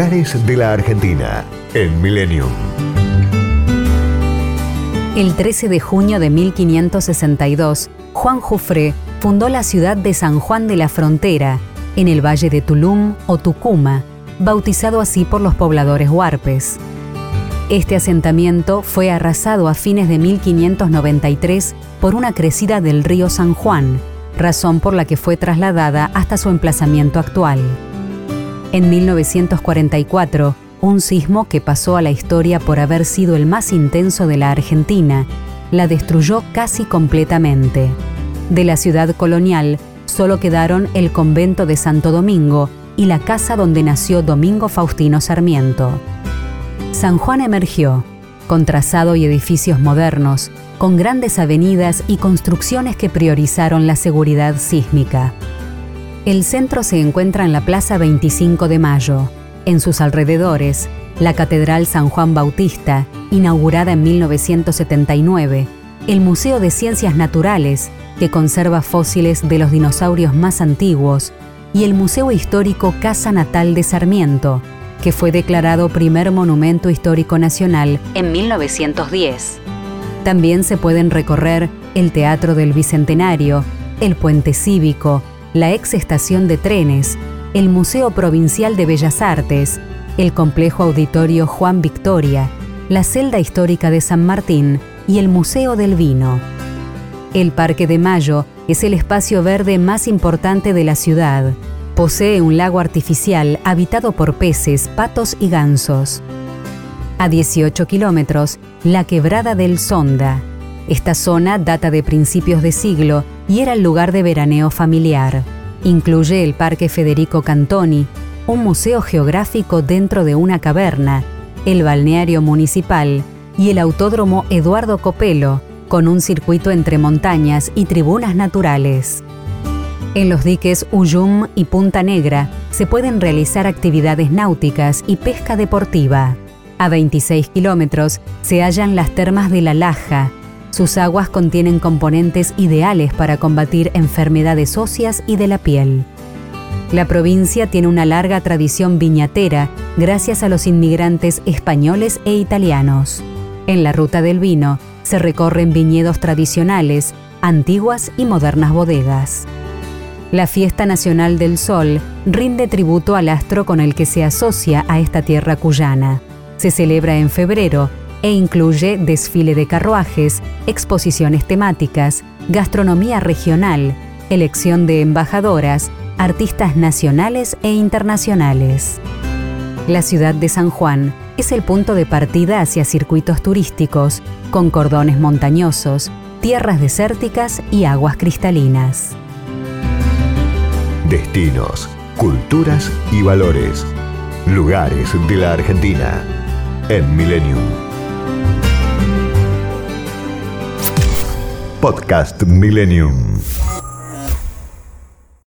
De la Argentina en Millennium. El 13 de junio de 1562, Juan Jufré fundó la ciudad de San Juan de la Frontera, en el valle de Tulum o Tucuma, bautizado así por los pobladores huarpes. Este asentamiento fue arrasado a fines de 1593 por una crecida del río San Juan, razón por la que fue trasladada hasta su emplazamiento actual. En 1944, un sismo que pasó a la historia por haber sido el más intenso de la Argentina, la destruyó casi completamente. De la ciudad colonial solo quedaron el convento de Santo Domingo y la casa donde nació Domingo Faustino Sarmiento. San Juan emergió, con trazado y edificios modernos, con grandes avenidas y construcciones que priorizaron la seguridad sísmica. El centro se encuentra en la Plaza 25 de Mayo. En sus alrededores, la Catedral San Juan Bautista, inaugurada en 1979, el Museo de Ciencias Naturales, que conserva fósiles de los dinosaurios más antiguos, y el Museo Histórico Casa Natal de Sarmiento, que fue declarado primer monumento histórico nacional en 1910. También se pueden recorrer el Teatro del Bicentenario, el Puente Cívico, la ex estación de trenes, el Museo Provincial de Bellas Artes, el Complejo Auditorio Juan Victoria, la Celda Histórica de San Martín y el Museo del Vino. El Parque de Mayo es el espacio verde más importante de la ciudad. Posee un lago artificial habitado por peces, patos y gansos. A 18 kilómetros, la Quebrada del Sonda. Esta zona data de principios de siglo y era el lugar de veraneo familiar. Incluye el Parque Federico Cantoni, un museo geográfico dentro de una caverna, el balneario municipal y el autódromo Eduardo Copelo, con un circuito entre montañas y tribunas naturales. En los diques Uyum y Punta Negra se pueden realizar actividades náuticas y pesca deportiva. A 26 kilómetros se hallan las termas de La Laja. Sus aguas contienen componentes ideales para combatir enfermedades óseas y de la piel. La provincia tiene una larga tradición viñatera gracias a los inmigrantes españoles e italianos. En la ruta del vino se recorren viñedos tradicionales, antiguas y modernas bodegas. La Fiesta Nacional del Sol rinde tributo al astro con el que se asocia a esta tierra cuyana. Se celebra en febrero e incluye desfile de carruajes, exposiciones temáticas, gastronomía regional, elección de embajadoras, artistas nacionales e internacionales. La ciudad de San Juan es el punto de partida hacia circuitos turísticos, con cordones montañosos, tierras desérticas y aguas cristalinas. Destinos, culturas y valores. Lugares de la Argentina en Millennium. Podcast Millennium.